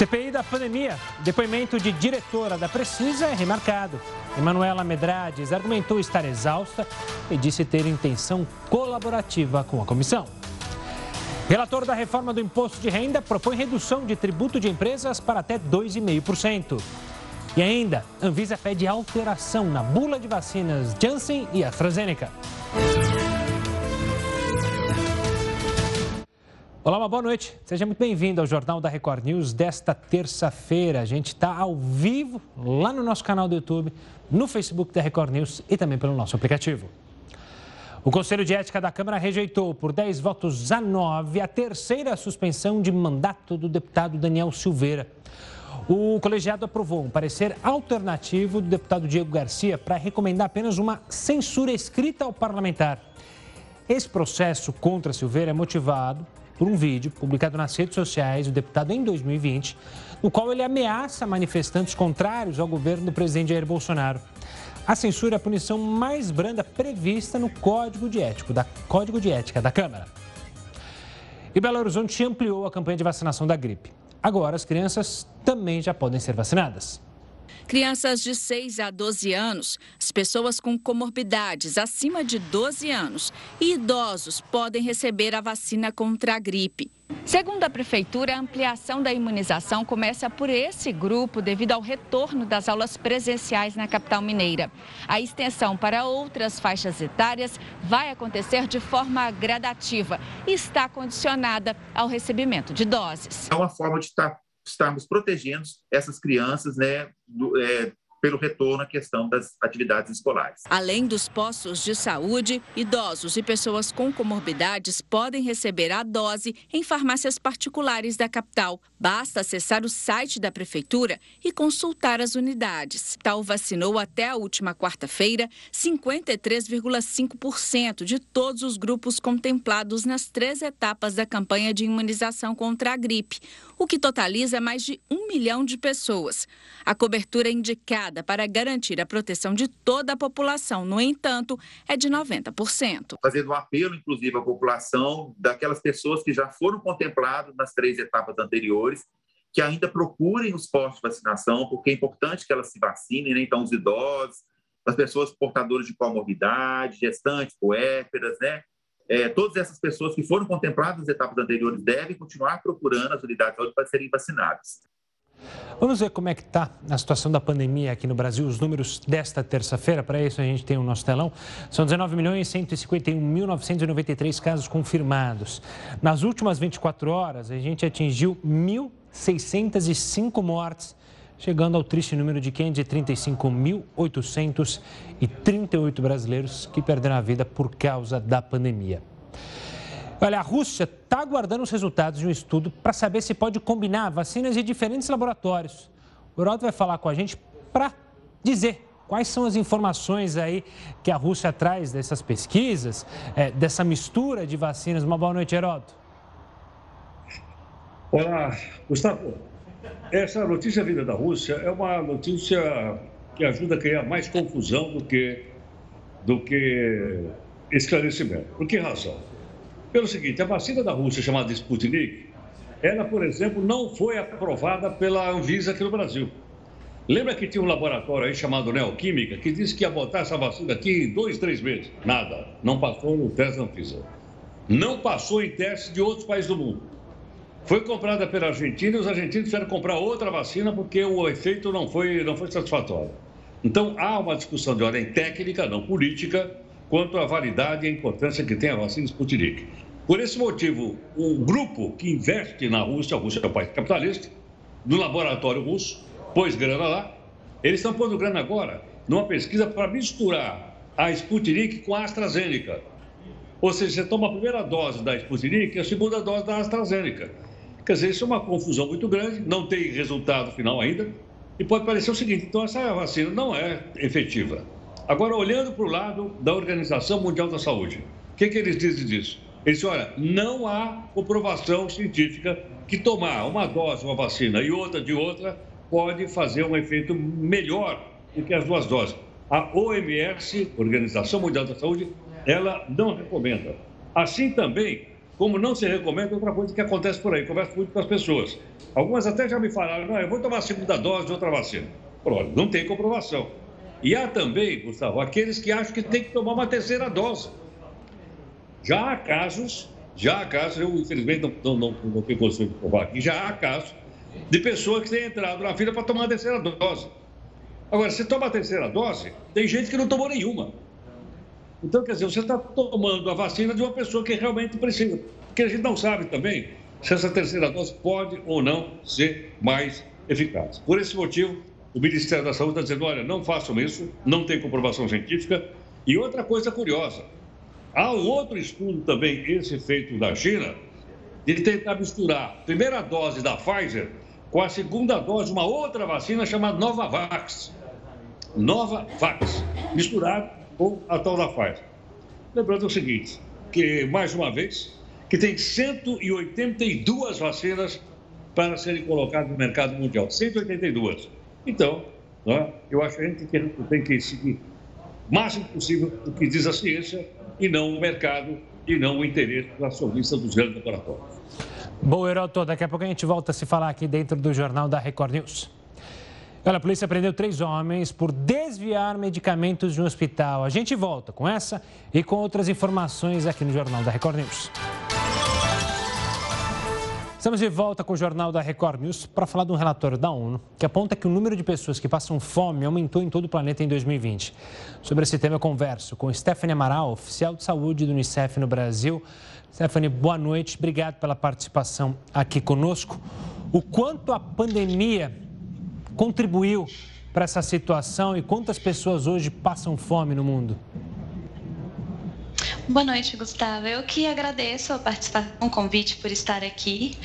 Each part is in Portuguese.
CPI da pandemia. Depoimento de diretora da Precisa é remarcado. Emanuela Medrades argumentou estar exausta e disse ter intenção colaborativa com a comissão. Relator da reforma do imposto de renda propõe redução de tributo de empresas para até 2,5%. E ainda, Anvisa pede alteração na bula de vacinas Janssen e AstraZeneca. Olá, uma boa noite. Seja muito bem-vindo ao Jornal da Record News desta terça-feira. A gente está ao vivo lá no nosso canal do YouTube, no Facebook da Record News e também pelo nosso aplicativo. O Conselho de Ética da Câmara rejeitou por 10 votos a 9 a terceira suspensão de mandato do deputado Daniel Silveira. O colegiado aprovou um parecer alternativo do deputado Diego Garcia para recomendar apenas uma censura escrita ao parlamentar. Esse processo contra Silveira é motivado por um vídeo publicado nas redes sociais do deputado em 2020, no qual ele ameaça manifestantes contrários ao governo do presidente Jair Bolsonaro. A censura é a punição mais branda prevista no Código de, Ético, da, Código de Ética da Câmara. E Belo Horizonte ampliou a campanha de vacinação da gripe. Agora, as crianças também já podem ser vacinadas. Crianças de 6 a 12 anos, as pessoas com comorbidades acima de 12 anos e idosos podem receber a vacina contra a gripe. Segundo a Prefeitura, a ampliação da imunização começa por esse grupo devido ao retorno das aulas presenciais na capital mineira. A extensão para outras faixas etárias vai acontecer de forma gradativa e está condicionada ao recebimento de doses. É uma forma de estar estarmos protegendo essas crianças né, do, é, pelo retorno à questão das atividades escolares. Além dos postos de saúde, idosos e pessoas com comorbidades podem receber a dose em farmácias particulares da capital. Basta acessar o site da prefeitura e consultar as unidades. Tal vacinou até a última quarta-feira 53,5% de todos os grupos contemplados nas três etapas da campanha de imunização contra a gripe, o que totaliza mais de um milhão de pessoas. A cobertura indicada para garantir a proteção de toda a população, no entanto, é de 90%. Fazendo um apelo, inclusive, à população, daquelas pessoas que já foram contempladas nas três etapas anteriores, que ainda procurem os postos de vacinação, porque é importante que elas se vacinem, né? então os idosos, as pessoas portadoras de comorbidade, gestantes, puérperas, né? É, todas essas pessoas que foram contempladas nas etapas anteriores devem continuar procurando as unidades para serem vacinadas. Vamos ver como é que está a situação da pandemia aqui no Brasil, os números desta terça-feira. Para isso, a gente tem o nosso telão. São 19 milhões 151.993 casos confirmados. Nas últimas 24 horas, a gente atingiu 1.605 mortes, chegando ao triste número de 535.838 brasileiros que perderam a vida por causa da pandemia. Olha, a Rússia está aguardando os resultados de um estudo para saber se pode combinar vacinas de diferentes laboratórios. O Heraldo vai falar com a gente para dizer quais são as informações aí que a Rússia traz dessas pesquisas, é, dessa mistura de vacinas. Uma boa noite, Heraldo. Olá, Gustavo. Essa notícia vinda da Rússia é uma notícia que ajuda a criar mais confusão do que, do que esclarecimento. Por que razão? Pelo seguinte, a vacina da Rússia chamada Sputnik, ela, por exemplo, não foi aprovada pela Anvisa aqui no Brasil. Lembra que tinha um laboratório aí chamado Neoquímica que disse que ia botar essa vacina aqui em dois, três meses? Nada. Não passou no teste da Anvisa. Não passou em testes de outros países do mundo. Foi comprada pela Argentina e os argentinos tiveram comprar outra vacina porque o efeito não foi, não foi satisfatório. Então, há uma discussão de ordem técnica, não política, quanto à validade e a importância que tem a vacina Sputnik. Por esse motivo, o grupo que investe na Rússia, a Rússia é um país capitalista, no laboratório russo, pôs grana lá, eles estão pondo grana agora numa pesquisa para misturar a Sputnik com a AstraZeneca. Ou seja, você toma a primeira dose da Sputnik e a segunda dose da AstraZeneca. Quer dizer, isso é uma confusão muito grande, não tem resultado final ainda, e pode parecer o seguinte: então essa vacina não é efetiva. Agora, olhando para o lado da Organização Mundial da Saúde, o que, que eles dizem disso? Eles dizem, olha, não há comprovação científica que tomar uma dose, uma vacina e outra de outra pode fazer um efeito melhor do que as duas doses. A OMS, Organização Mundial da Saúde, ela não recomenda. Assim também, como não se recomenda outra coisa que acontece por aí. Converso muito com as pessoas. Algumas até já me falaram, não, eu vou tomar a segunda dose de outra vacina. Pronto, não tem comprovação. E há também, Gustavo, aqueles que acham que tem que tomar uma terceira dose. Já há casos, já há casos, eu infelizmente não, não, não, não tenho condições de provar aqui, já há casos de pessoas que têm entrado na fila para tomar a terceira dose. Agora, se toma a terceira dose, tem gente que não tomou nenhuma. Então, quer dizer, você está tomando a vacina de uma pessoa que realmente precisa. Porque a gente não sabe também se essa terceira dose pode ou não ser mais eficaz. Por esse motivo, o Ministério da Saúde está dizendo: olha, não façam isso, não tem comprovação científica. E outra coisa curiosa: há um outro estudo também, esse feito da China, de tentar misturar a primeira dose da Pfizer com a segunda dose uma outra vacina chamada Novavax. Novavax, misturado com a tal da Pfizer. Lembrando o seguinte, que, mais uma vez, que tem 182 vacinas para serem colocadas no mercado mundial. 182. Então, é? eu acho que a gente tem que seguir o máximo possível o que diz a ciência e não o mercado e não o interesse da acionista dos grandes laboratórios. Bom, Heroto, daqui a pouco a gente volta a se falar aqui dentro do Jornal da Record News. Olha, a polícia prendeu três homens por desviar medicamentos de um hospital. A gente volta com essa e com outras informações aqui no Jornal da Record News. Estamos de volta com o Jornal da Record News para falar de um relatório da ONU que aponta que o número de pessoas que passam fome aumentou em todo o planeta em 2020. Sobre esse tema, eu converso com Stephanie Amaral, oficial de saúde do Unicef no Brasil. Stephanie, boa noite. Obrigado pela participação aqui conosco. O quanto a pandemia contribuiu para essa situação e quantas pessoas hoje passam fome no mundo? Boa noite, Gustavo. Eu que agradeço a participação, o convite por estar aqui.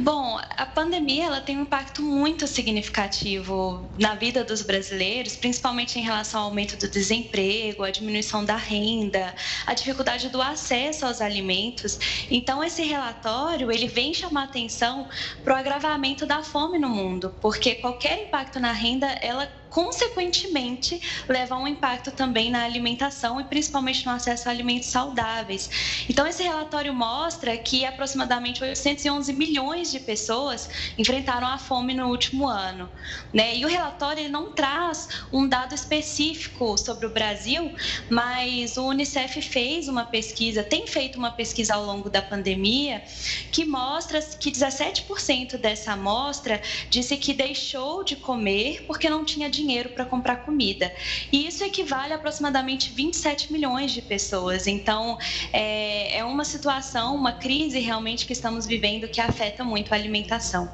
Bom, a pandemia ela tem um impacto muito significativo na vida dos brasileiros, principalmente em relação ao aumento do desemprego, a diminuição da renda, a dificuldade do acesso aos alimentos. Então, esse relatório ele vem chamar atenção para o agravamento da fome no mundo, porque qualquer impacto na renda ela consequentemente, leva a um impacto também na alimentação e principalmente no acesso a alimentos saudáveis. Então, esse relatório mostra que aproximadamente 811 milhões de pessoas enfrentaram a fome no último ano. Né? E o relatório ele não traz um dado específico sobre o Brasil, mas o Unicef fez uma pesquisa, tem feito uma pesquisa ao longo da pandemia, que mostra que 17% dessa amostra disse que deixou de comer porque não tinha dinheiro dinheiro para comprar comida. E isso equivale a aproximadamente 27 milhões de pessoas. Então, é, é uma situação, uma crise realmente que estamos vivendo que afeta muito a alimentação.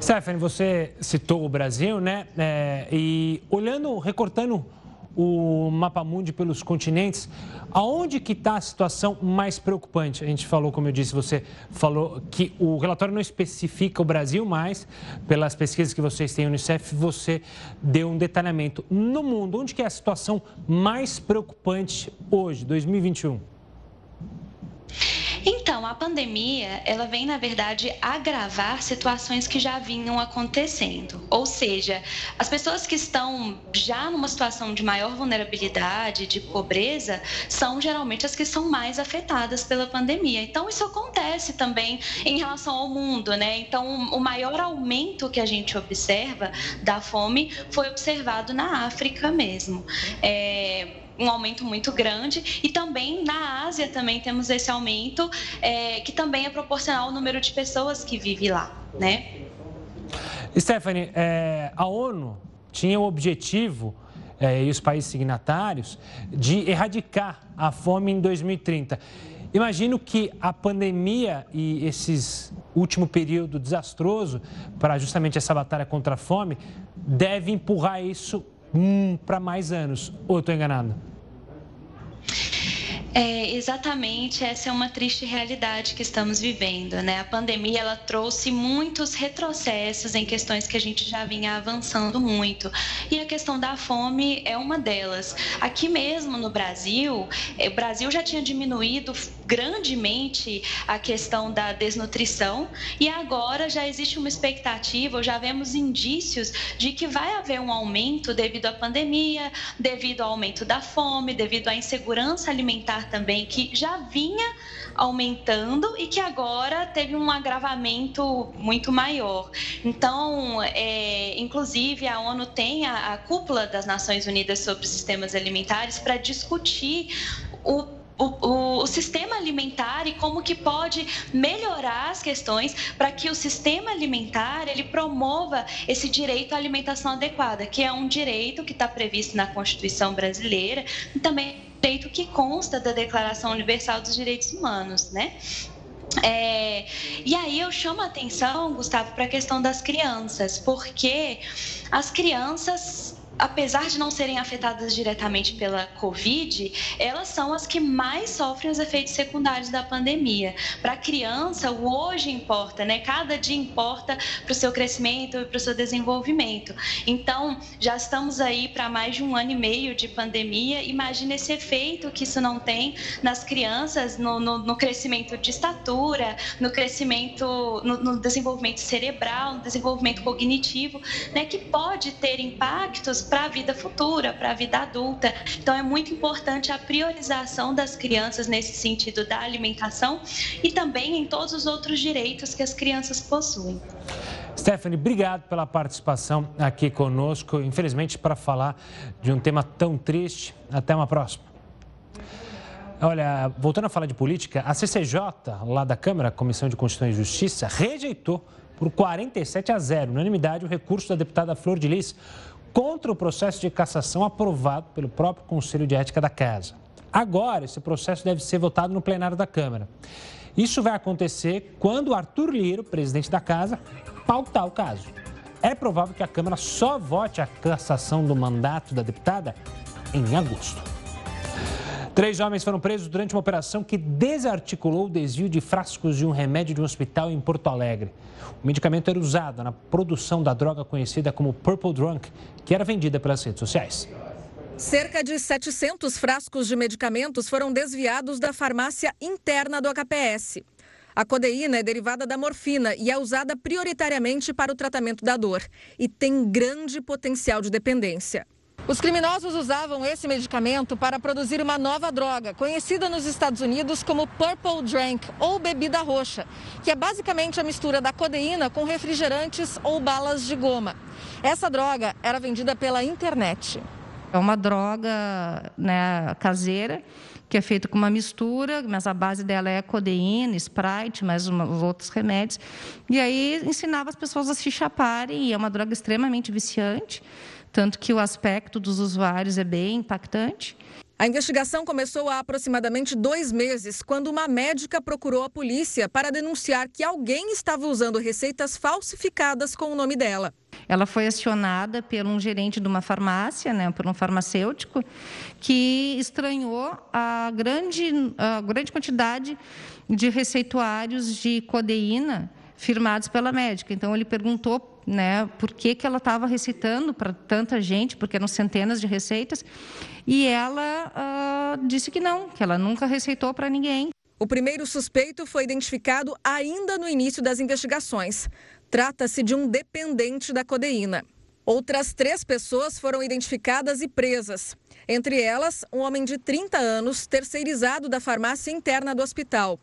Stephanie, você citou o Brasil, né? É, e olhando, recortando o mapa mundi pelos continentes, aonde que está a situação mais preocupante? A gente falou, como eu disse, você falou que o relatório não especifica o Brasil, mas pelas pesquisas que vocês têm no Unicef, você deu um detalhamento. No mundo, onde que é a situação mais preocupante hoje, 2021? Então, a pandemia, ela vem, na verdade, agravar situações que já vinham acontecendo. Ou seja, as pessoas que estão já numa situação de maior vulnerabilidade, de pobreza, são geralmente as que são mais afetadas pela pandemia. Então, isso acontece também em relação ao mundo, né? Então, o maior aumento que a gente observa da fome foi observado na África mesmo. É, um aumento muito grande e também na Ásia também temos esse aumento é, que também é proporcional ao número de pessoas que vive lá, né? Stephanie, é, a ONU tinha o objetivo é, e os países signatários de erradicar a fome em 2030. Imagino que a pandemia e esses último período desastroso para justamente essa batalha contra a fome deve empurrar isso hum, para mais anos. Ou estou enganado? É, exatamente, essa é uma triste realidade que estamos vivendo, né? A pandemia ela trouxe muitos retrocessos em questões que a gente já vinha avançando muito. E a questão da fome é uma delas. Aqui mesmo no Brasil, é, o Brasil já tinha diminuído grandemente a questão da desnutrição e agora já existe uma expectativa, já vemos indícios de que vai haver um aumento devido à pandemia, devido ao aumento da fome, devido à insegurança alimentar também, que já vinha aumentando e que agora teve um agravamento muito maior. Então, é, inclusive, a ONU tem a, a cúpula das Nações Unidas sobre sistemas alimentares para discutir o o, o, o, sistema alimentar e como que pode melhorar as questões para que o sistema alimentar ele promova esse direito à alimentação adequada, que é um direito que está previsto na Constituição brasileira e também direito que consta da Declaração Universal dos Direitos Humanos, né? É, e aí eu chamo a atenção, Gustavo, para a questão das crianças, porque as crianças apesar de não serem afetadas diretamente pela Covid, elas são as que mais sofrem os efeitos secundários da pandemia. Para a criança, o hoje importa, né? Cada dia importa para o seu crescimento e para o seu desenvolvimento. Então, já estamos aí para mais de um ano e meio de pandemia. Imagina esse efeito que isso não tem nas crianças, no, no, no crescimento de estatura, no crescimento, no, no desenvolvimento cerebral, no desenvolvimento cognitivo, né? Que pode ter impactos para a vida futura, para a vida adulta. Então é muito importante a priorização das crianças nesse sentido da alimentação e também em todos os outros direitos que as crianças possuem. Stephanie, obrigado pela participação aqui conosco. Infelizmente, para falar de um tema tão triste. Até uma próxima. Olha, voltando a falar de política, a CCJ, lá da Câmara, Comissão de Constituição e Justiça, rejeitou por 47 a 0, unanimidade, o recurso da deputada Flor de Lis contra o processo de cassação aprovado pelo próprio Conselho de Ética da Casa. Agora, esse processo deve ser votado no plenário da Câmara. Isso vai acontecer quando Arthur Liro, presidente da Casa, pautar o caso. É provável que a Câmara só vote a cassação do mandato da deputada em agosto. Três homens foram presos durante uma operação que desarticulou o desvio de frascos de um remédio de um hospital em Porto Alegre. O medicamento era usado na produção da droga conhecida como Purple Drunk, que era vendida pelas redes sociais. Cerca de 700 frascos de medicamentos foram desviados da farmácia interna do HPS. A codeína é derivada da morfina e é usada prioritariamente para o tratamento da dor e tem grande potencial de dependência. Os criminosos usavam esse medicamento para produzir uma nova droga, conhecida nos Estados Unidos como Purple Drink ou bebida roxa, que é basicamente a mistura da codeína com refrigerantes ou balas de goma. Essa droga era vendida pela internet. É uma droga né, caseira que é feita com uma mistura, mas a base dela é codeína, Sprite, mais uma, outros remédios. E aí ensinava as pessoas a se chaparem, e é uma droga extremamente viciante tanto que o aspecto dos usuários é bem impactante. A investigação começou há aproximadamente dois meses, quando uma médica procurou a polícia para denunciar que alguém estava usando receitas falsificadas com o nome dela. Ela foi acionada por um gerente de uma farmácia, né, por um farmacêutico, que estranhou a grande, a grande quantidade de receituários de codeína firmados pela médica. Então, ele perguntou né, por que, que ela estava recitando para tanta gente, porque eram centenas de receitas, e ela uh, disse que não, que ela nunca receitou para ninguém. O primeiro suspeito foi identificado ainda no início das investigações. Trata-se de um dependente da codeína. Outras três pessoas foram identificadas e presas. Entre elas, um homem de 30 anos, terceirizado da farmácia interna do hospital.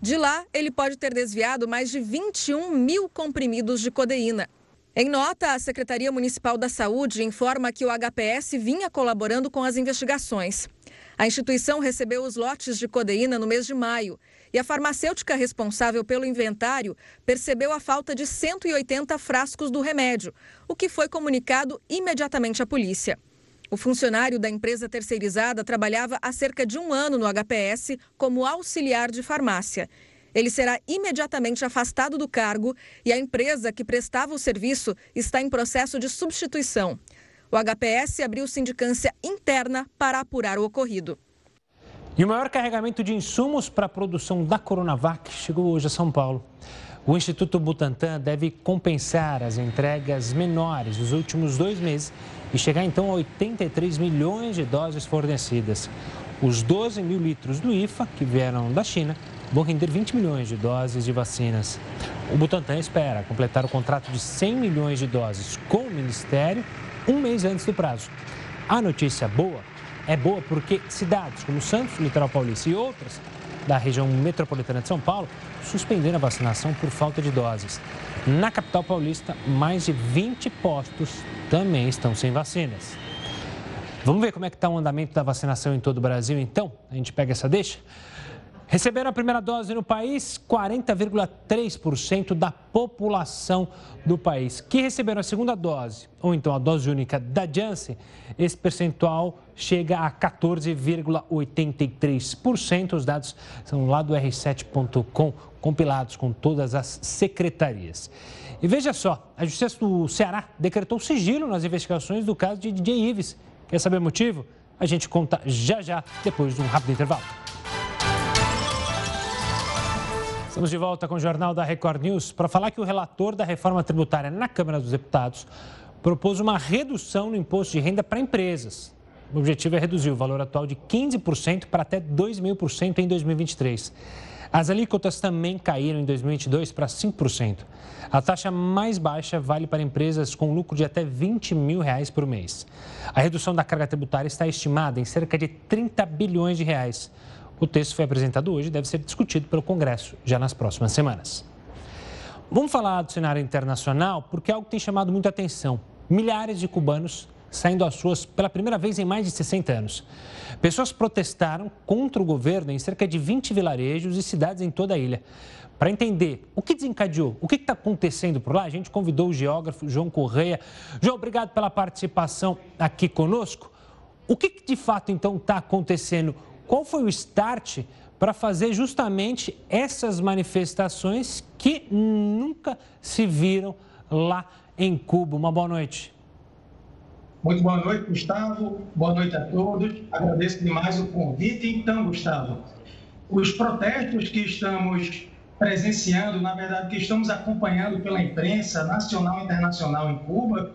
De lá, ele pode ter desviado mais de 21 mil comprimidos de codeína. Em nota, a Secretaria Municipal da Saúde informa que o HPS vinha colaborando com as investigações. A instituição recebeu os lotes de codeína no mês de maio e a farmacêutica responsável pelo inventário percebeu a falta de 180 frascos do remédio, o que foi comunicado imediatamente à polícia. O funcionário da empresa terceirizada trabalhava há cerca de um ano no HPS como auxiliar de farmácia ele será imediatamente afastado do cargo e a empresa que prestava o serviço está em processo de substituição. O HPS abriu sindicância interna para apurar o ocorrido. E o maior carregamento de insumos para a produção da Coronavac chegou hoje a São Paulo. O Instituto Butantan deve compensar as entregas menores dos últimos dois meses e chegar então a 83 milhões de doses fornecidas. Os 12 mil litros do IFA, que vieram da China, vão render 20 milhões de doses de vacinas. O Butantan espera completar o contrato de 100 milhões de doses com o Ministério um mês antes do prazo. A notícia boa é boa porque cidades como Santos, Litoral Paulista e outras da região metropolitana de São Paulo suspenderam a vacinação por falta de doses. Na capital paulista, mais de 20 postos também estão sem vacinas. Vamos ver como é que está o andamento da vacinação em todo o Brasil, então? A gente pega essa deixa? Receberam a primeira dose no país 40,3% da população do país. Que receberam a segunda dose, ou então a dose única da Janssen, esse percentual chega a 14,83%. Os dados são lá do R7.com, compilados com todas as secretarias. E veja só, a Justiça do Ceará decretou sigilo nas investigações do caso de DJ Ives. Quer saber o motivo? A gente conta já já, depois de um rápido intervalo. Estamos de volta com o Jornal da Record News para falar que o relator da reforma tributária na Câmara dos Deputados propôs uma redução no imposto de renda para empresas. O objetivo é reduzir o valor atual de 15% para até 2 mil por cento em 2023. As alíquotas também caíram em 2022 para 5%. A taxa mais baixa vale para empresas com lucro de até 20 mil reais por mês. A redução da carga tributária está estimada em cerca de 30 bilhões de reais. O texto foi apresentado hoje e deve ser discutido pelo Congresso já nas próximas semanas. Vamos falar do cenário internacional porque é algo que tem chamado muita atenção. Milhares de cubanos saindo às ruas pela primeira vez em mais de 60 anos. Pessoas protestaram contra o governo em cerca de 20 vilarejos e cidades em toda a ilha. Para entender o que desencadeou, o que está acontecendo por lá, a gente convidou o geógrafo João Correia. João, obrigado pela participação aqui conosco. O que, que de fato então está acontecendo? Qual foi o start para fazer justamente essas manifestações que nunca se viram lá em Cuba? Uma boa noite. Muito boa noite, Gustavo. Boa noite a todos. Agradeço demais o convite. Então, Gustavo, os protestos que estamos presenciando, na verdade, que estamos acompanhando pela imprensa nacional e internacional em Cuba,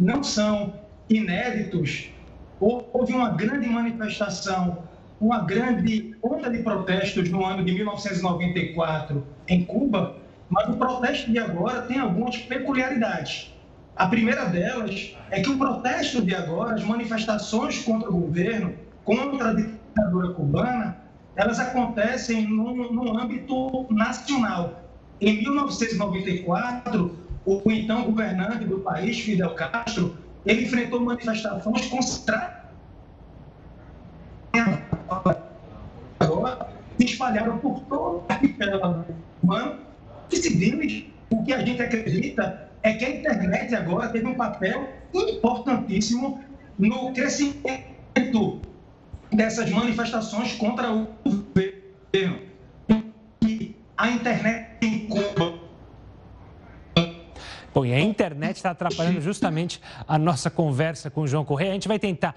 não são inéditos. Houve uma grande manifestação uma grande onda de protestos no ano de 1994 em Cuba, mas o protesto de agora tem algumas peculiaridades. A primeira delas é que o protesto de agora, as manifestações contra o governo, contra a ditadura cubana, elas acontecem no, no âmbito nacional. Em 1994, o então governante do país, Fidel Castro, ele enfrentou manifestações concentradas agora se espalharam por toda a arquipélago humano o que a gente acredita é que a internet agora teve um papel importantíssimo no crescimento dessas manifestações contra o governo. E a internet em Cuba Bom, e a internet está atrapalhando justamente a nossa conversa com o João Correia. A gente vai tentar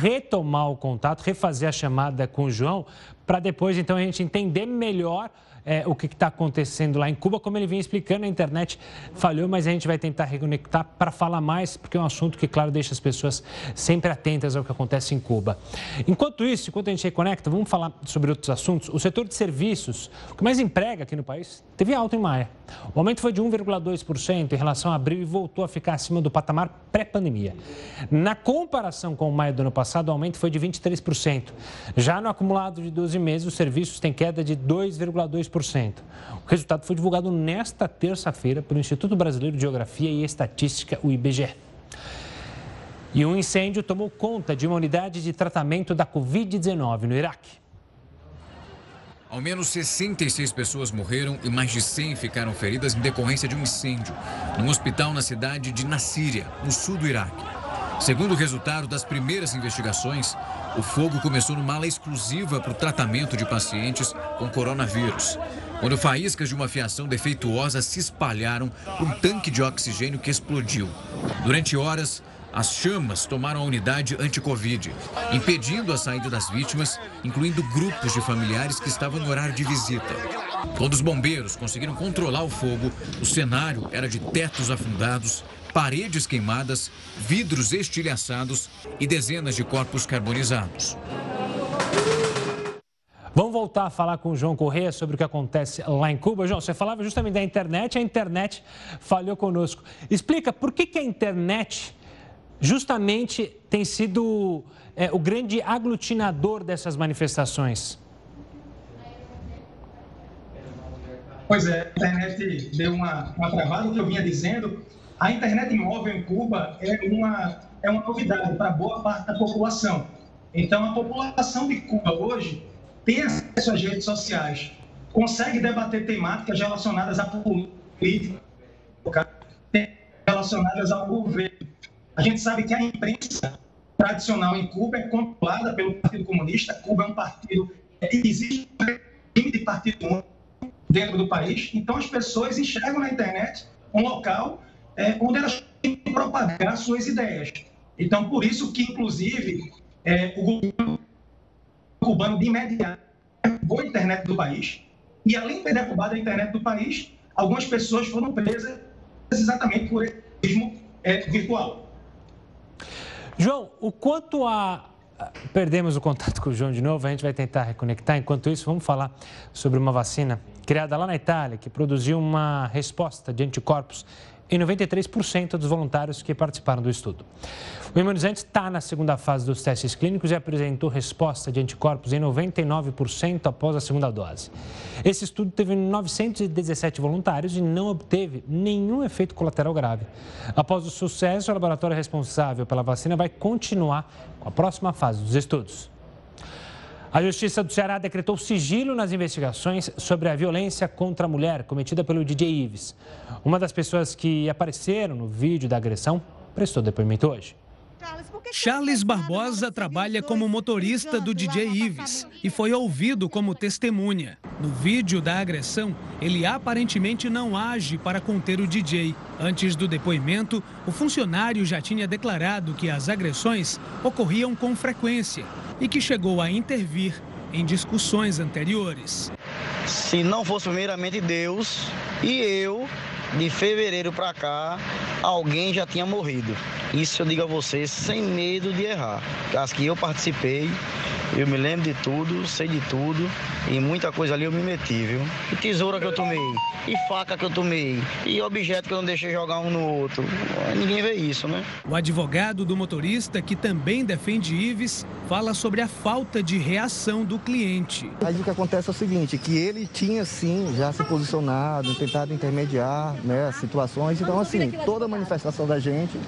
retomar o contato, refazer a chamada com o João, para depois, então, a gente entender melhor é, o que está acontecendo lá em Cuba. Como ele vinha explicando, a internet falhou, mas a gente vai tentar reconectar para falar mais, porque é um assunto que, claro, deixa as pessoas sempre atentas ao que acontece em Cuba. Enquanto isso, enquanto a gente reconecta, vamos falar sobre outros assuntos. O setor de serviços, o que mais emprega aqui no país, teve alta em maio. O aumento foi de 1,2% em relação a abril e voltou a ficar acima do patamar pré-pandemia. Na comparação com maio do ano passado, o aumento foi de 23%. Já no acumulado de 12 meses, os serviços têm queda de 2,2%. O resultado foi divulgado nesta terça-feira pelo Instituto Brasileiro de Geografia e Estatística, o IBGE. E um incêndio tomou conta de uma unidade de tratamento da Covid-19 no Iraque. Ao menos 66 pessoas morreram e mais de 100 ficaram feridas em decorrência de um incêndio num hospital na cidade de Nassíria, no sul do Iraque. Segundo o resultado das primeiras investigações, o fogo começou numa ala exclusiva para o tratamento de pacientes com coronavírus, quando faíscas de uma fiação defeituosa se espalharam para um tanque de oxigênio que explodiu. Durante horas, as chamas tomaram a unidade anti-Covid, impedindo a saída das vítimas, incluindo grupos de familiares que estavam no horário de visita. Quando os bombeiros conseguiram controlar o fogo, o cenário era de tetos afundados, paredes queimadas, vidros estilhaçados e dezenas de corpos carbonizados. Vamos voltar a falar com o João Correia sobre o que acontece lá em Cuba. João, você falava justamente da internet, a internet falhou conosco. Explica por que, que a internet justamente tem sido é, o grande aglutinador dessas manifestações. Pois é, a internet deu uma, uma travada, o que eu vinha dizendo. A internet móvel em Cuba é uma, é uma novidade para boa parte da população. Então, a população de Cuba hoje tem acesso às redes sociais, consegue debater temáticas relacionadas à política, relacionadas ao governo. A gente sabe que a imprensa tradicional em Cuba é controlada pelo Partido Comunista. Cuba é um partido que existe um regime de partido único dentro do país. Então, as pessoas enxergam na internet um local é, onde elas têm que propagar suas ideias. Então, por isso que, inclusive, é, o governo cubano de imediato derrubou a internet do país. E além de ter derrubado a internet do país, algumas pessoas foram presas exatamente por terrorismo é, virtual. João, o quanto a. Perdemos o contato com o João de novo, a gente vai tentar reconectar. Enquanto isso, vamos falar sobre uma vacina criada lá na Itália que produziu uma resposta de anticorpos em 93% dos voluntários que participaram do estudo. O imunizante está na segunda fase dos testes clínicos e apresentou resposta de anticorpos em 99% após a segunda dose. Esse estudo teve 917 voluntários e não obteve nenhum efeito colateral grave. Após o sucesso, o laboratório responsável pela vacina vai continuar com a próxima fase dos estudos. A Justiça do Ceará decretou sigilo nas investigações sobre a violência contra a mulher cometida pelo DJ Ives. Uma das pessoas que apareceram no vídeo da agressão prestou depoimento hoje. Charles Barbosa trabalha como motorista do DJ Ives e foi ouvido como testemunha. No vídeo da agressão, ele aparentemente não age para conter o DJ. Antes do depoimento, o funcionário já tinha declarado que as agressões ocorriam com frequência e que chegou a intervir em discussões anteriores. Se não fosse primeiramente Deus e eu, de fevereiro para cá, alguém já tinha morrido. Isso eu digo a você sem medo de errar. As que eu participei, eu me lembro de tudo, sei de tudo e muita coisa ali eu me meti, viu? E tesoura que eu tomei, e faca que eu tomei, e objeto que eu não deixei jogar um no outro. Ninguém vê isso, né? O advogado do motorista, que também defende Ives, fala sobre a falta de reação do cliente. Aí o que acontece é o seguinte, que ele tinha sim já se posicionado, tentado intermediar né, situações. Então, assim, toda manifestação da gente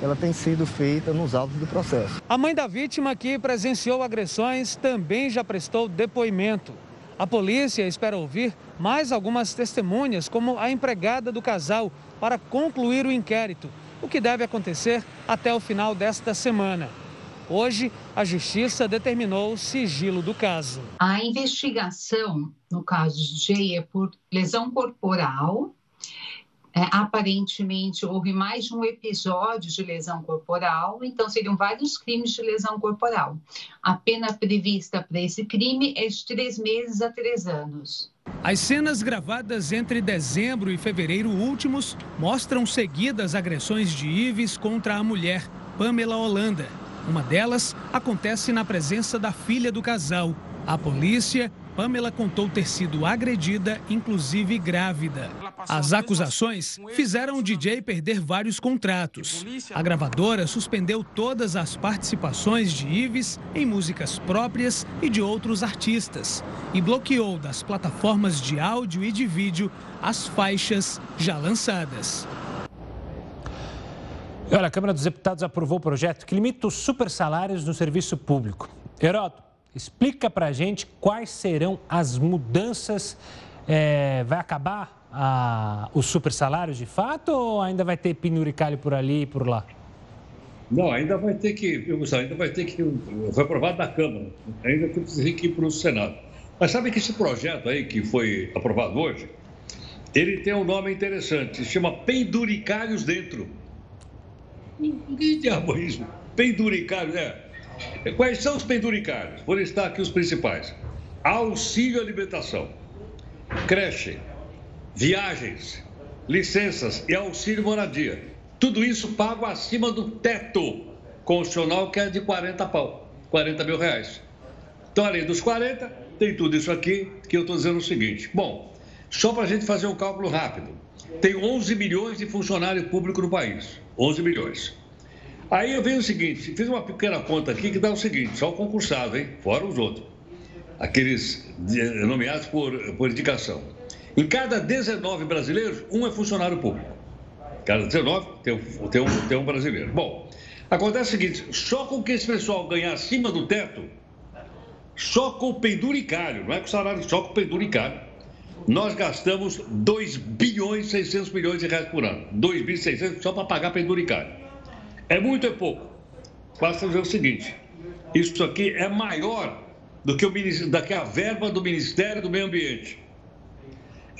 ela tem sido feita nos autos do processo. A mãe da vítima que presenciou agressões também já prestou depoimento. A polícia espera ouvir mais algumas testemunhas, como a empregada do casal, para concluir o inquérito, o que deve acontecer até o final desta semana. Hoje, a justiça determinou o sigilo do caso. A investigação no caso de Jay é por lesão corporal é, aparentemente houve mais de um episódio de lesão corporal, então seriam vários crimes de lesão corporal. A pena prevista para esse crime é de três meses a três anos. As cenas gravadas entre dezembro e fevereiro últimos mostram seguidas agressões de Ives contra a mulher, Pamela Holanda. Uma delas acontece na presença da filha do casal. A polícia Pamela contou ter sido agredida, inclusive grávida. As acusações fizeram o DJ perder vários contratos. A gravadora suspendeu todas as participações de Ives em músicas próprias e de outros artistas e bloqueou das plataformas de áudio e de vídeo as faixas já lançadas. Olha, a Câmara dos Deputados aprovou o projeto que limita os super salários no serviço público. Heroto, Explica para a gente quais serão as mudanças. É, vai acabar a, os super salários de fato ou ainda vai ter pinuricalho por ali e por lá? Não, ainda vai ter que, ainda vai ter que, foi aprovado na Câmara, ainda tem que ir para o Senado. Mas sabe que esse projeto aí que foi aprovado hoje, ele tem um nome interessante, se chama Penduricalhos Dentro. Que diabo é isso? Penduricalhos, é. Quais são os penduricários? Vou listar aqui os principais. Auxílio alimentação. creche, viagens, licenças e auxílio moradia. Tudo isso pago acima do teto constitucional, que é de 40 pau, 40 mil reais. Então, além dos 40, tem tudo isso aqui que eu estou dizendo o seguinte. Bom, só para a gente fazer um cálculo rápido. Tem 11 milhões de funcionários públicos no país. 11 milhões. Aí eu venho o seguinte, fiz uma pequena conta aqui que dá o seguinte, só o concursado, hein? Fora os outros. Aqueles nomeados por, por indicação. Em cada 19 brasileiros, um é funcionário público. Cada 19 tem, tem, um, tem um brasileiro. Bom, acontece o seguinte, só com que esse pessoal ganhar acima do teto, só com o penduricário, não é com salário, só com o penduricário, nós gastamos 2 bilhões e 600 milhões de reais por ano. 2 bilhões e 600 só para pagar penduricário. É muito ou é pouco? Basta dizer o seguinte: isso aqui é maior do que, o, do que a verba do Ministério do Meio Ambiente.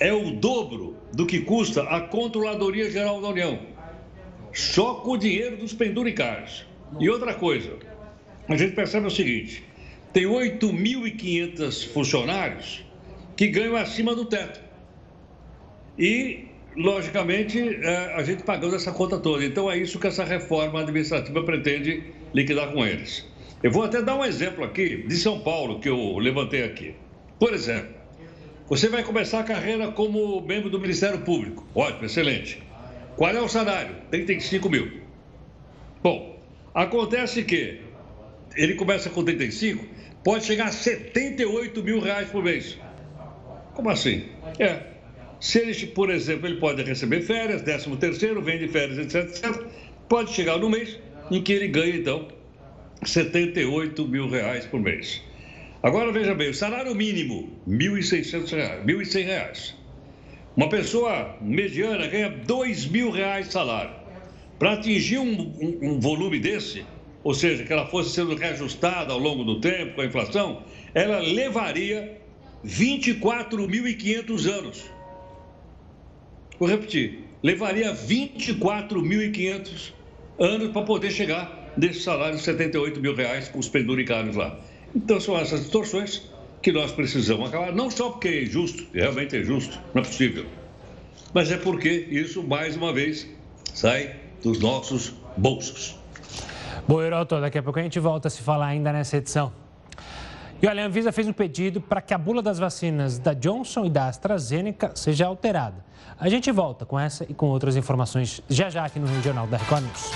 É o dobro do que custa a Controladoria Geral da União. Só com o dinheiro dos penduricários. E outra coisa, a gente percebe o seguinte: tem 8.500 funcionários que ganham acima do teto. E, logicamente, é, a gente pagando essa conta toda. Então, é isso que essa reforma administrativa pretende liquidar com eles. Eu vou até dar um exemplo aqui de São Paulo, que eu levantei aqui. Por exemplo, você vai começar a carreira como membro do Ministério Público. Ótimo, excelente. Qual é o salário? 35 mil. Bom, acontece que ele começa com 35, pode chegar a 78 mil reais por mês. Como assim? É. Se ele, por exemplo, ele pode receber férias, 13 terceiro, vem de férias, etc, etc, pode chegar no mês em que ele ganha, então, 78 mil reais por mês. Agora, veja bem, o salário mínimo, R$ 1.600, 1.100 reais. Uma pessoa mediana ganha 2 mil reais de salário. Para atingir um, um, um volume desse, ou seja, que ela fosse sendo reajustada ao longo do tempo com a inflação, ela levaria 24.500 anos. Vou repetir, levaria 24.500 anos para poder chegar nesse salário de 78 mil reais com os penduricários lá. Então são essas distorções que nós precisamos acabar, não só porque é injusto, realmente é justo, não é possível, mas é porque isso, mais uma vez, sai dos nossos bolsos. Bom, Heroto, daqui a pouco a gente volta a se falar ainda nessa edição. E olha, a Anvisa fez um pedido para que a bula das vacinas da Johnson e da AstraZeneca seja alterada. A gente volta com essa e com outras informações já já aqui no Regional da Record News.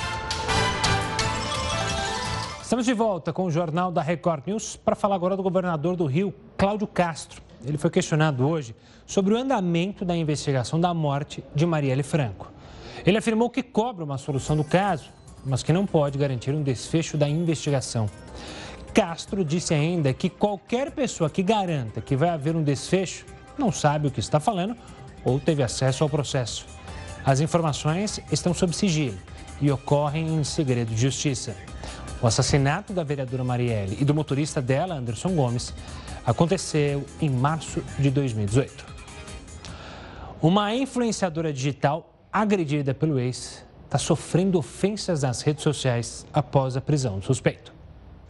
Estamos de volta com o Jornal da Record News para falar agora do governador do Rio, Cláudio Castro. Ele foi questionado hoje sobre o andamento da investigação da morte de Marielle Franco. Ele afirmou que cobra uma solução do caso, mas que não pode garantir um desfecho da investigação. Castro disse ainda que qualquer pessoa que garanta que vai haver um desfecho não sabe o que está falando ou teve acesso ao processo. As informações estão sob sigilo e ocorrem em segredo de justiça. O assassinato da vereadora Marielle e do motorista dela, Anderson Gomes, aconteceu em março de 2018. Uma influenciadora digital agredida pelo ex está sofrendo ofensas nas redes sociais após a prisão do suspeito.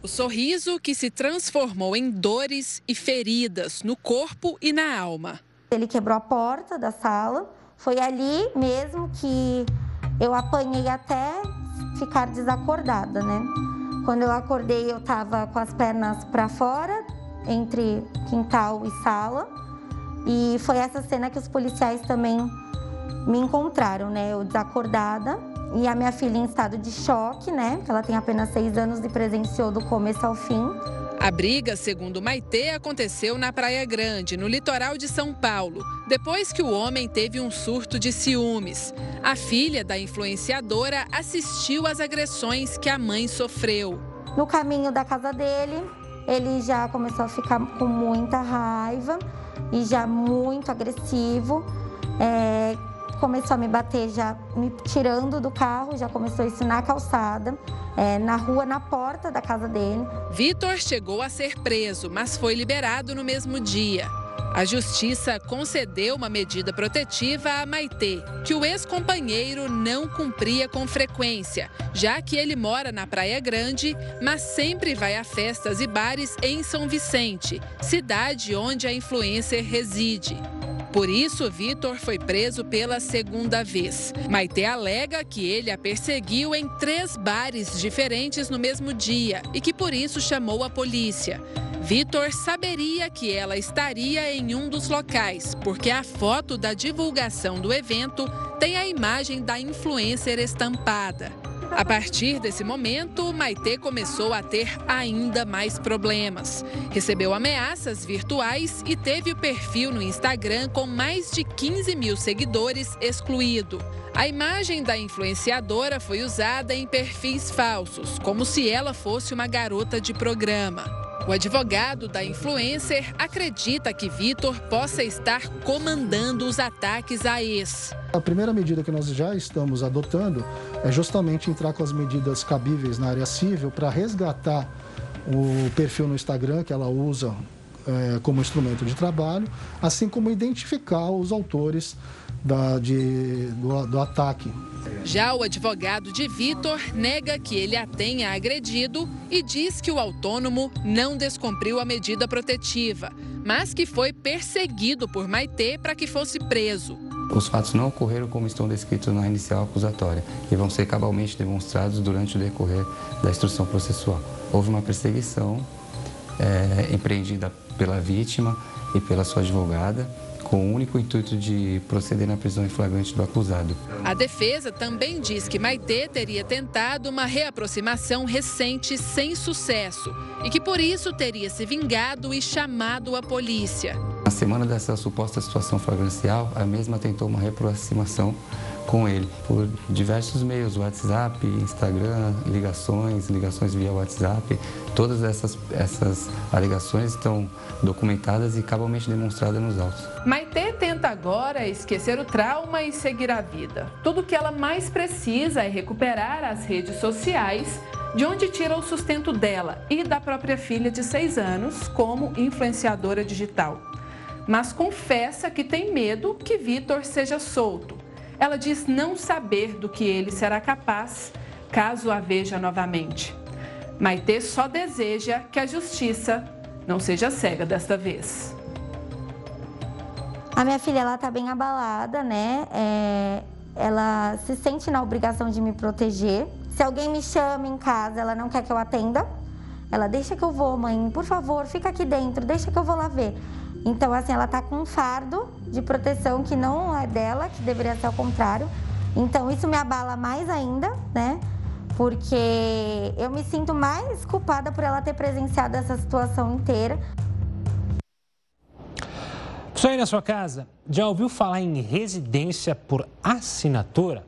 O sorriso que se transformou em dores e feridas no corpo e na alma. Ele quebrou a porta da sala. Foi ali mesmo que eu apanhei até ficar desacordada, né? Quando eu acordei, eu estava com as pernas para fora, entre quintal e sala. E foi essa cena que os policiais também me encontraram, né? Eu desacordada e a minha filha em estado de choque, né? Ela tem apenas seis anos e presenciou do começo ao fim. A briga, segundo Maitê, aconteceu na Praia Grande, no litoral de São Paulo, depois que o homem teve um surto de ciúmes. A filha da influenciadora assistiu às agressões que a mãe sofreu. No caminho da casa dele, ele já começou a ficar com muita raiva e já muito agressivo. É, começou a me bater já me tirando do carro, já começou isso na calçada, é, na rua, na porta da casa dele. Vitor chegou a ser preso, mas foi liberado no mesmo dia. A justiça concedeu uma medida protetiva a Maitê, que o ex-companheiro não cumpria com frequência, já que ele mora na Praia Grande, mas sempre vai a festas e bares em São Vicente, cidade onde a influencer reside. Por isso, Vitor foi preso pela segunda vez. Maite alega que ele a perseguiu em três bares diferentes no mesmo dia e que por isso chamou a polícia. Vitor saberia que ela estaria em um dos locais, porque a foto da divulgação do evento tem a imagem da influencer estampada. A partir desse momento, Maitê começou a ter ainda mais problemas. Recebeu ameaças virtuais e teve o perfil no Instagram com mais de 15 mil seguidores excluído. A imagem da influenciadora foi usada em perfis falsos, como se ela fosse uma garota de programa. O advogado da influencer acredita que Vitor possa estar comandando os ataques a ex. A primeira medida que nós já estamos adotando é justamente entrar com as medidas cabíveis na área civil para resgatar o perfil no Instagram que ela usa é, como instrumento de trabalho, assim como identificar os autores da, de, do, do ataque. Já o advogado de Vitor nega que ele a tenha agredido e diz que o autônomo não descumpriu a medida protetiva, mas que foi perseguido por Maitê para que fosse preso. Os fatos não ocorreram como estão descritos na inicial acusatória e vão ser cabalmente demonstrados durante o decorrer da instrução processual. Houve uma perseguição é, empreendida pela vítima e pela sua advogada com o único intuito de proceder na prisão em flagrante do acusado. A defesa também diz que Maitê teria tentado uma reaproximação recente sem sucesso e que por isso teria se vingado e chamado a polícia. Na semana dessa suposta situação flagrancial, a mesma tentou uma reaproximação com ele por diversos meios, WhatsApp, Instagram, ligações, ligações via WhatsApp. Todas essas, essas alegações estão documentadas e cabalmente demonstradas nos autos. Maitê tenta agora esquecer o trauma e seguir a vida. Tudo o que ela mais precisa é recuperar as redes sociais, de onde tira o sustento dela e da própria filha de seis anos como influenciadora digital. Mas confessa que tem medo que Vitor seja solto ela diz não saber do que ele será capaz caso a veja novamente. Maitê só deseja que a justiça não seja cega desta vez. A minha filha ela tá bem abalada, né? É, ela se sente na obrigação de me proteger. Se alguém me chama em casa, ela não quer que eu atenda. Ela deixa que eu vou, mãe, por favor, fica aqui dentro, deixa que eu vou lá ver. Então, assim, ela tá com um fardo de proteção que não é dela, que deveria ser ao contrário. Então, isso me abala mais ainda, né? Porque eu me sinto mais culpada por ela ter presenciado essa situação inteira. Você aí na sua casa já ouviu falar em residência por assinatura?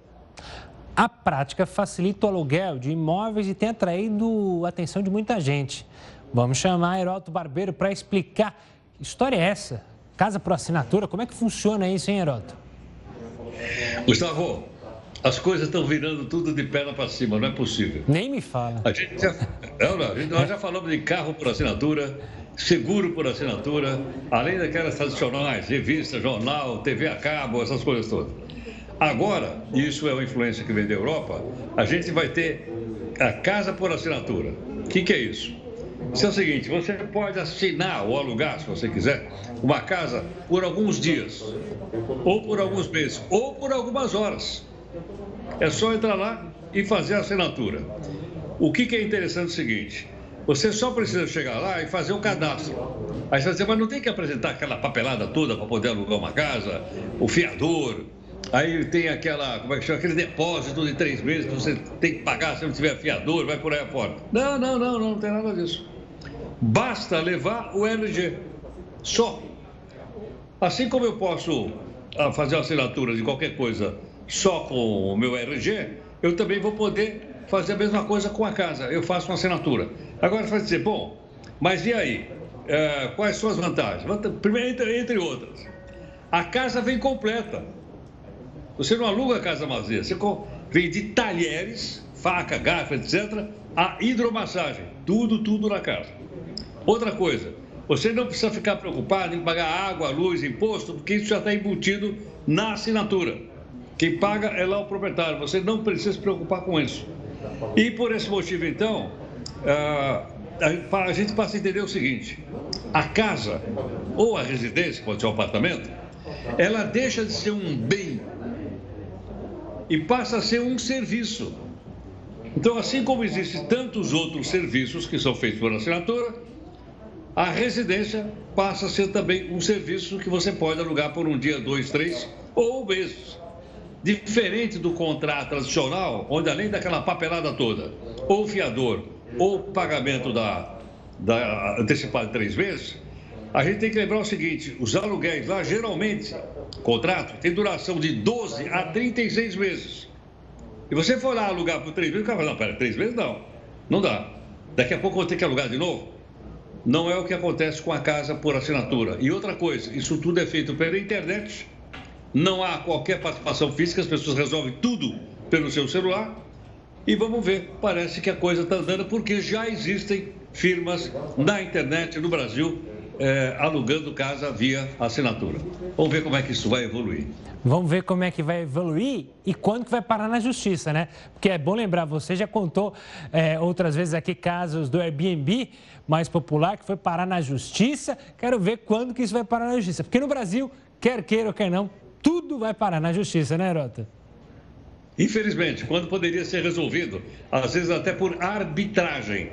A prática facilita o aluguel de imóveis e tem atraído a atenção de muita gente. Vamos chamar Heroto Barbeiro para explicar que história é essa? Casa por assinatura? Como é que funciona isso, hein, Heroto? Gustavo, as coisas estão virando tudo de perna para cima, não é possível. Nem me fala. A gente já, não, não, nós já falamos de carro por assinatura, seguro por assinatura, além daquelas tradicionais, revista, jornal, TV a cabo, essas coisas todas. Agora, isso é uma influência que vem da Europa, a gente vai ter a casa por assinatura. O que, que é isso? Isso é o seguinte, você pode assinar ou alugar, se você quiser, uma casa por alguns dias, ou por alguns meses, ou por algumas horas. É só entrar lá e fazer a assinatura. O que, que é interessante é o seguinte, você só precisa chegar lá e fazer o cadastro. Aí você vai dizer, mas não tem que apresentar aquela papelada toda para poder alugar uma casa, o fiador, Aí tem aquela, como é que chama? Aquele depósito de três meses que você tem que pagar se não tiver fiador, vai por aí afora. Não, não, não, não, não tem nada disso. Basta levar o RG. Só. Assim como eu posso ah, fazer assinatura de qualquer coisa só com o meu RG, eu também vou poder fazer a mesma coisa com a casa. Eu faço uma assinatura. Agora você vai dizer, bom, mas e aí? É, quais são as vantagens? Primeiro, entre, entre outras, a casa vem completa. Você não aluga a casa vazia, você vem de talheres, faca, garfo, etc., a hidromassagem. Tudo, tudo na casa. Outra coisa, você não precisa ficar preocupado em pagar água, luz, imposto, porque isso já está embutido na assinatura. Quem paga é lá o proprietário, você não precisa se preocupar com isso. E por esse motivo, então, ah, a gente passa a entender o seguinte: a casa ou a residência, pode ser um apartamento, ela deixa de ser um bem e passa a ser um serviço. Então, assim como existem tantos outros serviços que são feitos por assinatura, a residência passa a ser também um serviço que você pode alugar por um dia, dois, três ou meses. Diferente do contrato tradicional, onde além daquela papelada toda, ou fiador, ou pagamento da, da antecipado de três meses, a gente tem que lembrar o seguinte: os aluguéis lá, geralmente, contrato tem duração de 12 a 36 meses. E você for lá alugar por três meses, o cara fala: não, pera, três meses não, não dá. Daqui a pouco eu vou ter que alugar de novo. Não é o que acontece com a casa por assinatura. E outra coisa, isso tudo é feito pela internet, não há qualquer participação física, as pessoas resolvem tudo pelo seu celular. E vamos ver, parece que a coisa está andando porque já existem firmas na internet no Brasil é, alugando casa via assinatura. Vamos ver como é que isso vai evoluir. Vamos ver como é que vai evoluir e quando que vai parar na justiça, né? Porque é bom lembrar, você já contou é, outras vezes aqui casos do Airbnb mais popular que foi parar na justiça. Quero ver quando que isso vai parar na justiça. Porque no Brasil, quer queira ou quer não, tudo vai parar na justiça, né, Rota? Infelizmente, quando poderia ser resolvido, às vezes até por arbitragem.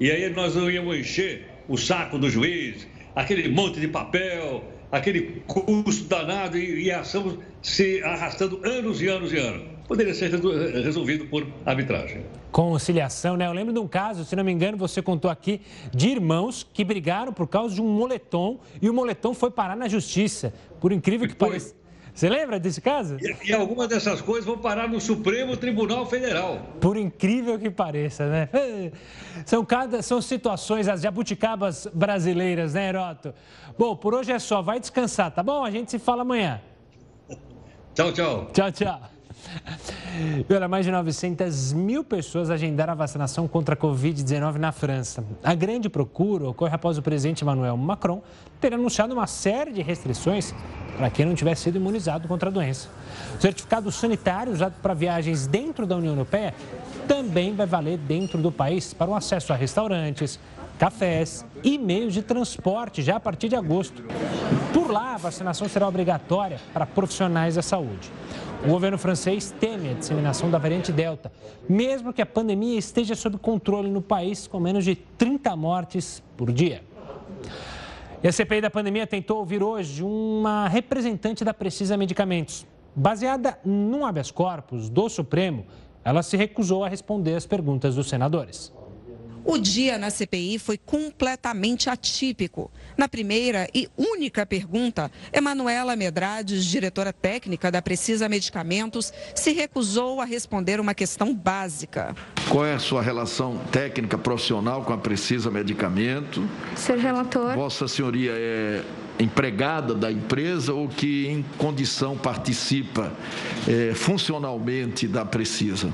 E aí nós não íamos encher o saco do juiz, aquele monte de papel, aquele custo danado e, e a ação se arrastando anos e anos e anos. Poderia ser resolvido por arbitragem. Conciliação, né? Eu lembro de um caso, se não me engano, você contou aqui, de irmãos que brigaram por causa de um moletom e o moletom foi parar na justiça. Por incrível que pareça. Você lembra desse caso? E, e algumas dessas coisas vão parar no Supremo Tribunal Federal. Por incrível que pareça, né? São, cada, são situações, as jabuticabas brasileiras, né, Heroto? Bom, por hoje é só. Vai descansar, tá bom? A gente se fala amanhã. Tchau, tchau. Tchau, tchau. Olha, mais de 900 mil pessoas agendaram a vacinação contra a Covid-19 na França. A grande procura ocorre após o presidente Emmanuel Macron ter anunciado uma série de restrições para quem não tivesse sido imunizado contra a doença. O certificado sanitário usado para viagens dentro da União Europeia também vai valer dentro do país para o acesso a restaurantes, cafés e meios de transporte já a partir de agosto. Por lá, a vacinação será obrigatória para profissionais da saúde. O governo francês teme a disseminação da variante Delta, mesmo que a pandemia esteja sob controle no país, com menos de 30 mortes por dia. E a CPI da pandemia tentou ouvir hoje uma representante da Precisa Medicamentos. Baseada num habeas corpus do Supremo, ela se recusou a responder as perguntas dos senadores. O dia na CPI foi completamente atípico. Na primeira e única pergunta, Emanuela Medrades, diretora técnica da Precisa Medicamentos, se recusou a responder uma questão básica. Qual é a sua relação técnica profissional com a Precisa Medicamento? Ser relator. Vossa Senhoria é empregada da empresa ou que em condição participa é, funcionalmente da Precisa?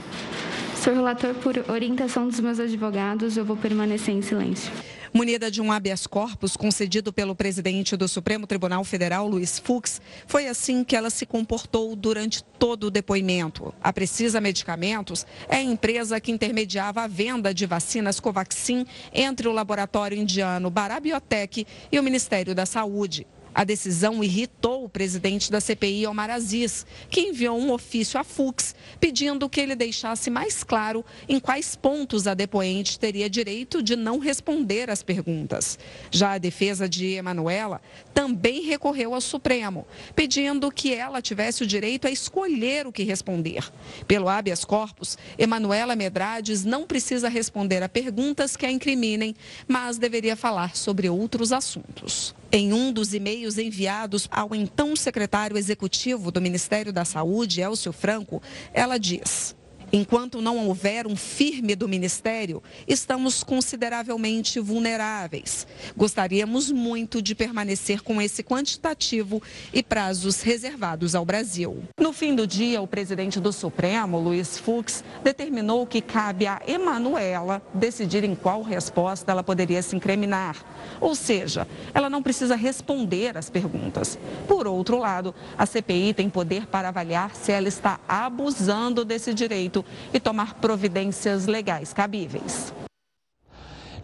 Sou relator por orientação dos meus advogados, eu vou permanecer em silêncio. Munida de um habeas corpus concedido pelo presidente do Supremo Tribunal Federal, Luiz Fux, foi assim que ela se comportou durante todo o depoimento. A Precisa Medicamentos é a empresa que intermediava a venda de vacinas Covaxin entre o laboratório indiano Barabiotec e o Ministério da Saúde. A decisão irritou o presidente da CPI, Omar Aziz, que enviou um ofício a Fux pedindo que ele deixasse mais claro em quais pontos a depoente teria direito de não responder às perguntas. Já a defesa de Emanuela também recorreu ao Supremo, pedindo que ela tivesse o direito a escolher o que responder. Pelo habeas corpus, Emanuela Medrades não precisa responder a perguntas que a incriminem, mas deveria falar sobre outros assuntos. Em um dos e-mails enviados ao então secretário executivo do Ministério da Saúde, Elcio Franco, ela diz. Enquanto não houver um firme do Ministério, estamos consideravelmente vulneráveis. Gostaríamos muito de permanecer com esse quantitativo e prazos reservados ao Brasil. No fim do dia, o presidente do Supremo, Luiz Fux, determinou que cabe a Emanuela decidir em qual resposta ela poderia se incriminar. Ou seja, ela não precisa responder às perguntas. Por outro lado, a CPI tem poder para avaliar se ela está abusando desse direito e tomar providências legais cabíveis.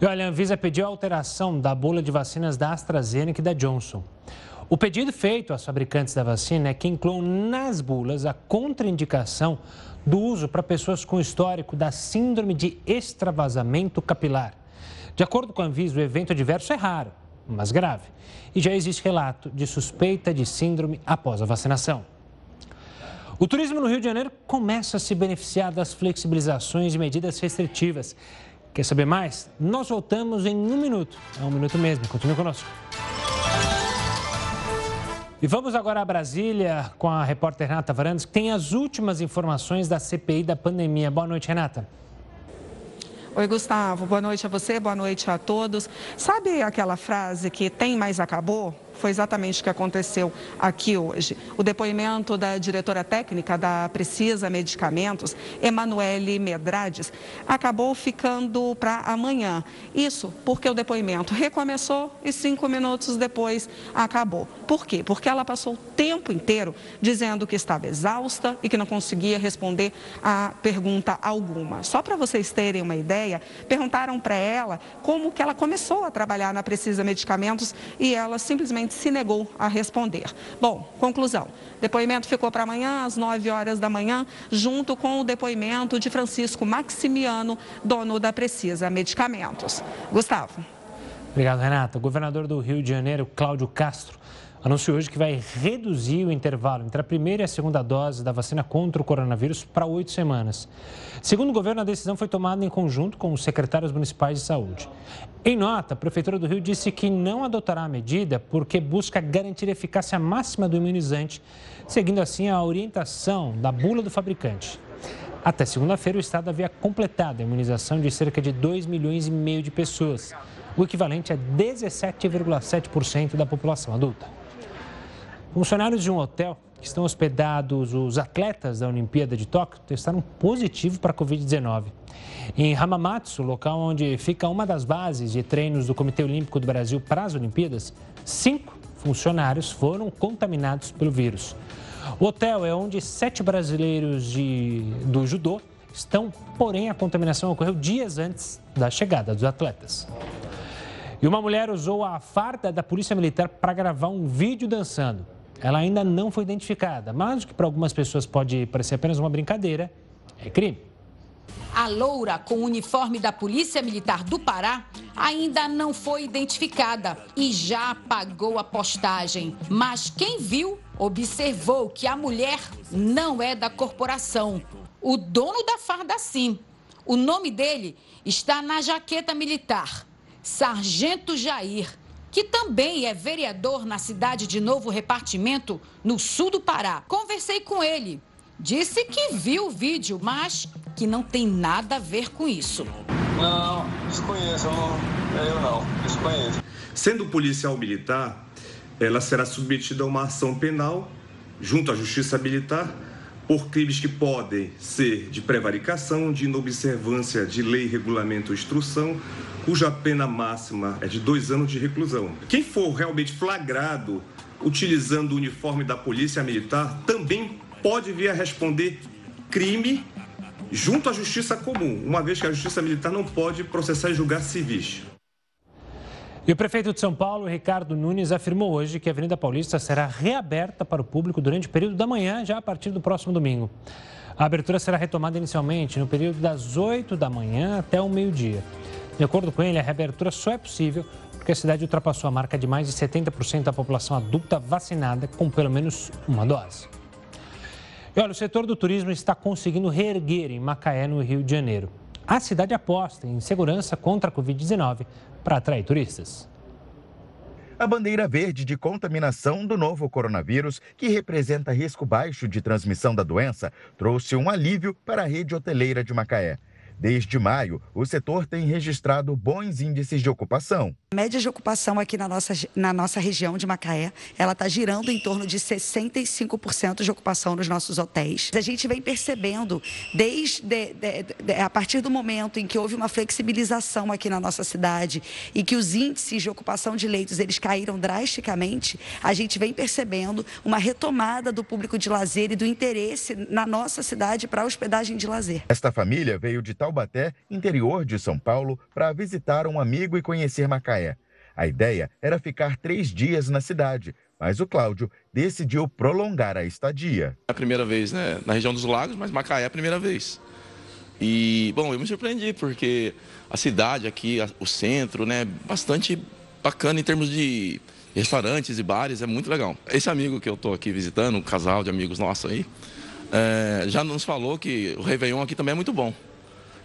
E olha, a Anvisa pediu a alteração da bula de vacinas da AstraZeneca e da Johnson. O pedido feito às fabricantes da vacina é que incluam nas bulas a contraindicação do uso para pessoas com histórico da síndrome de extravasamento capilar. De acordo com a Anvisa, o evento adverso é raro, mas grave, e já existe relato de suspeita de síndrome após a vacinação. O turismo no Rio de Janeiro começa a se beneficiar das flexibilizações de medidas restritivas. Quer saber mais? Nós voltamos em um minuto. É um minuto mesmo. Continue conosco. E vamos agora a Brasília com a repórter Renata Varandas, que tem as últimas informações da CPI da pandemia. Boa noite, Renata. Oi, Gustavo. Boa noite a você, boa noite a todos. Sabe aquela frase que tem, mas acabou? Foi exatamente o que aconteceu aqui hoje. O depoimento da diretora técnica da Precisa Medicamentos, Emanuele Medrades, acabou ficando para amanhã. Isso porque o depoimento recomeçou e cinco minutos depois acabou. Por quê? Porque ela passou o tempo inteiro dizendo que estava exausta e que não conseguia responder a pergunta alguma. Só para vocês terem uma ideia, perguntaram para ela como que ela começou a trabalhar na Precisa Medicamentos e ela simplesmente se negou a responder. Bom, conclusão. Depoimento ficou para amanhã, às 9 horas da manhã, junto com o depoimento de Francisco Maximiano, dono da Precisa Medicamentos. Gustavo. Obrigado, Renata. O governador do Rio de Janeiro, Cláudio Castro, anunciou hoje que vai reduzir o intervalo entre a primeira e a segunda dose da vacina contra o coronavírus para oito semanas. Segundo o governo, a decisão foi tomada em conjunto com os secretários municipais de saúde. Em nota, a Prefeitura do Rio disse que não adotará a medida porque busca garantir a eficácia máxima do imunizante, seguindo assim a orientação da bula do fabricante. Até segunda-feira, o Estado havia completado a imunização de cerca de 2 milhões e meio de pessoas, o equivalente a 17,7% da população adulta. Funcionários de um hotel que estão hospedados os atletas da Olimpíada de Tóquio testaram positivo para a Covid-19. Em Hamamatsu, local onde fica uma das bases de treinos do Comitê Olímpico do Brasil para as Olimpíadas, cinco funcionários foram contaminados pelo vírus. O hotel é onde sete brasileiros de, do judô estão, porém a contaminação ocorreu dias antes da chegada dos atletas. E uma mulher usou a farda da Polícia Militar para gravar um vídeo dançando. Ela ainda não foi identificada, mas o que para algumas pessoas pode parecer apenas uma brincadeira é crime. A loura com o uniforme da Polícia Militar do Pará ainda não foi identificada e já apagou a postagem. Mas quem viu observou que a mulher não é da corporação. O dono da farda, sim. O nome dele está na jaqueta militar: Sargento Jair que também é vereador na cidade de Novo Repartimento, no sul do Pará. Conversei com ele. Disse que viu o vídeo, mas que não tem nada a ver com isso. Não, desconheço, não, eu não, desconheço. Sendo policial militar, ela será submetida a uma ação penal junto à Justiça Militar por crimes que podem ser de prevaricação, de inobservância de lei, regulamento ou instrução, cuja pena máxima é de dois anos de reclusão. Quem for realmente flagrado utilizando o uniforme da Polícia Militar também pode vir a responder crime junto à Justiça Comum, uma vez que a Justiça Militar não pode processar e julgar civis. E o prefeito de São Paulo, Ricardo Nunes, afirmou hoje que a Avenida Paulista será reaberta para o público durante o período da manhã, já a partir do próximo domingo. A abertura será retomada inicialmente no período das 8 da manhã até o meio-dia. De acordo com ele, a reabertura só é possível porque a cidade ultrapassou a marca de mais de 70% da população adulta vacinada com pelo menos uma dose. E olha, o setor do turismo está conseguindo reerguer em Macaé, no Rio de Janeiro. A cidade aposta em segurança contra a Covid-19 para atrair turistas. A bandeira verde de contaminação do novo coronavírus, que representa risco baixo de transmissão da doença, trouxe um alívio para a rede hoteleira de Macaé. Desde maio, o setor tem registrado bons índices de ocupação. A média de ocupação aqui na nossa, na nossa região de Macaé, ela está girando em torno de 65% de ocupação nos nossos hotéis. A gente vem percebendo, desde de, de, a partir do momento em que houve uma flexibilização aqui na nossa cidade e que os índices de ocupação de leitos eles caíram drasticamente, a gente vem percebendo uma retomada do público de lazer e do interesse na nossa cidade para a hospedagem de lazer. Esta família veio de Taubaté, interior de São Paulo, para visitar um amigo e conhecer Macaé. A ideia era ficar três dias na cidade, mas o Cláudio decidiu prolongar a estadia. É a primeira vez né, na região dos lagos, mas Macaé é a primeira vez. E, bom, eu me surpreendi, porque a cidade aqui, o centro, né, bastante bacana em termos de restaurantes e bares, é muito legal. Esse amigo que eu estou aqui visitando, um casal de amigos nossos aí, é, já nos falou que o Réveillon aqui também é muito bom.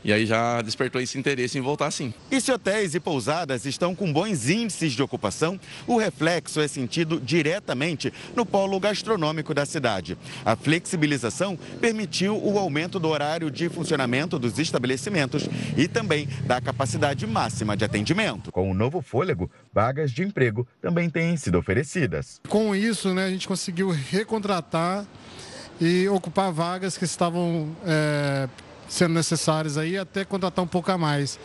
E aí já despertou esse interesse em voltar sim. E se hotéis e pousadas estão com bons índices de ocupação, o reflexo é sentido diretamente no polo gastronômico da cidade. A flexibilização permitiu o aumento do horário de funcionamento dos estabelecimentos e também da capacidade máxima de atendimento. Com o novo fôlego, vagas de emprego também têm sido oferecidas. Com isso, né, a gente conseguiu recontratar e ocupar vagas que estavam é, sendo necessárias aí, até contratar um pouco a mais.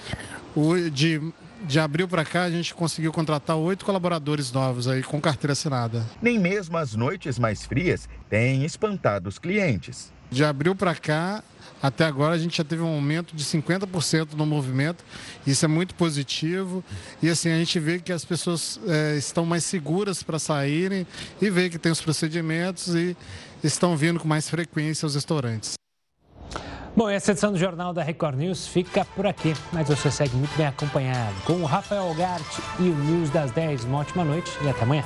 O, de, de abril para cá, a gente conseguiu contratar oito colaboradores novos aí com carteira assinada. Nem mesmo as noites mais frias têm espantado os clientes. De abril para cá, até agora a gente já teve um aumento de 50% no movimento. Isso é muito positivo. E assim, a gente vê que as pessoas é, estão mais seguras para saírem e vê que tem os procedimentos e estão vindo com mais frequência aos restaurantes. Bom, essa edição do Jornal da Record News fica por aqui, mas você segue muito bem acompanhado com o Rafael Gart e o News das 10. Uma ótima noite e até amanhã.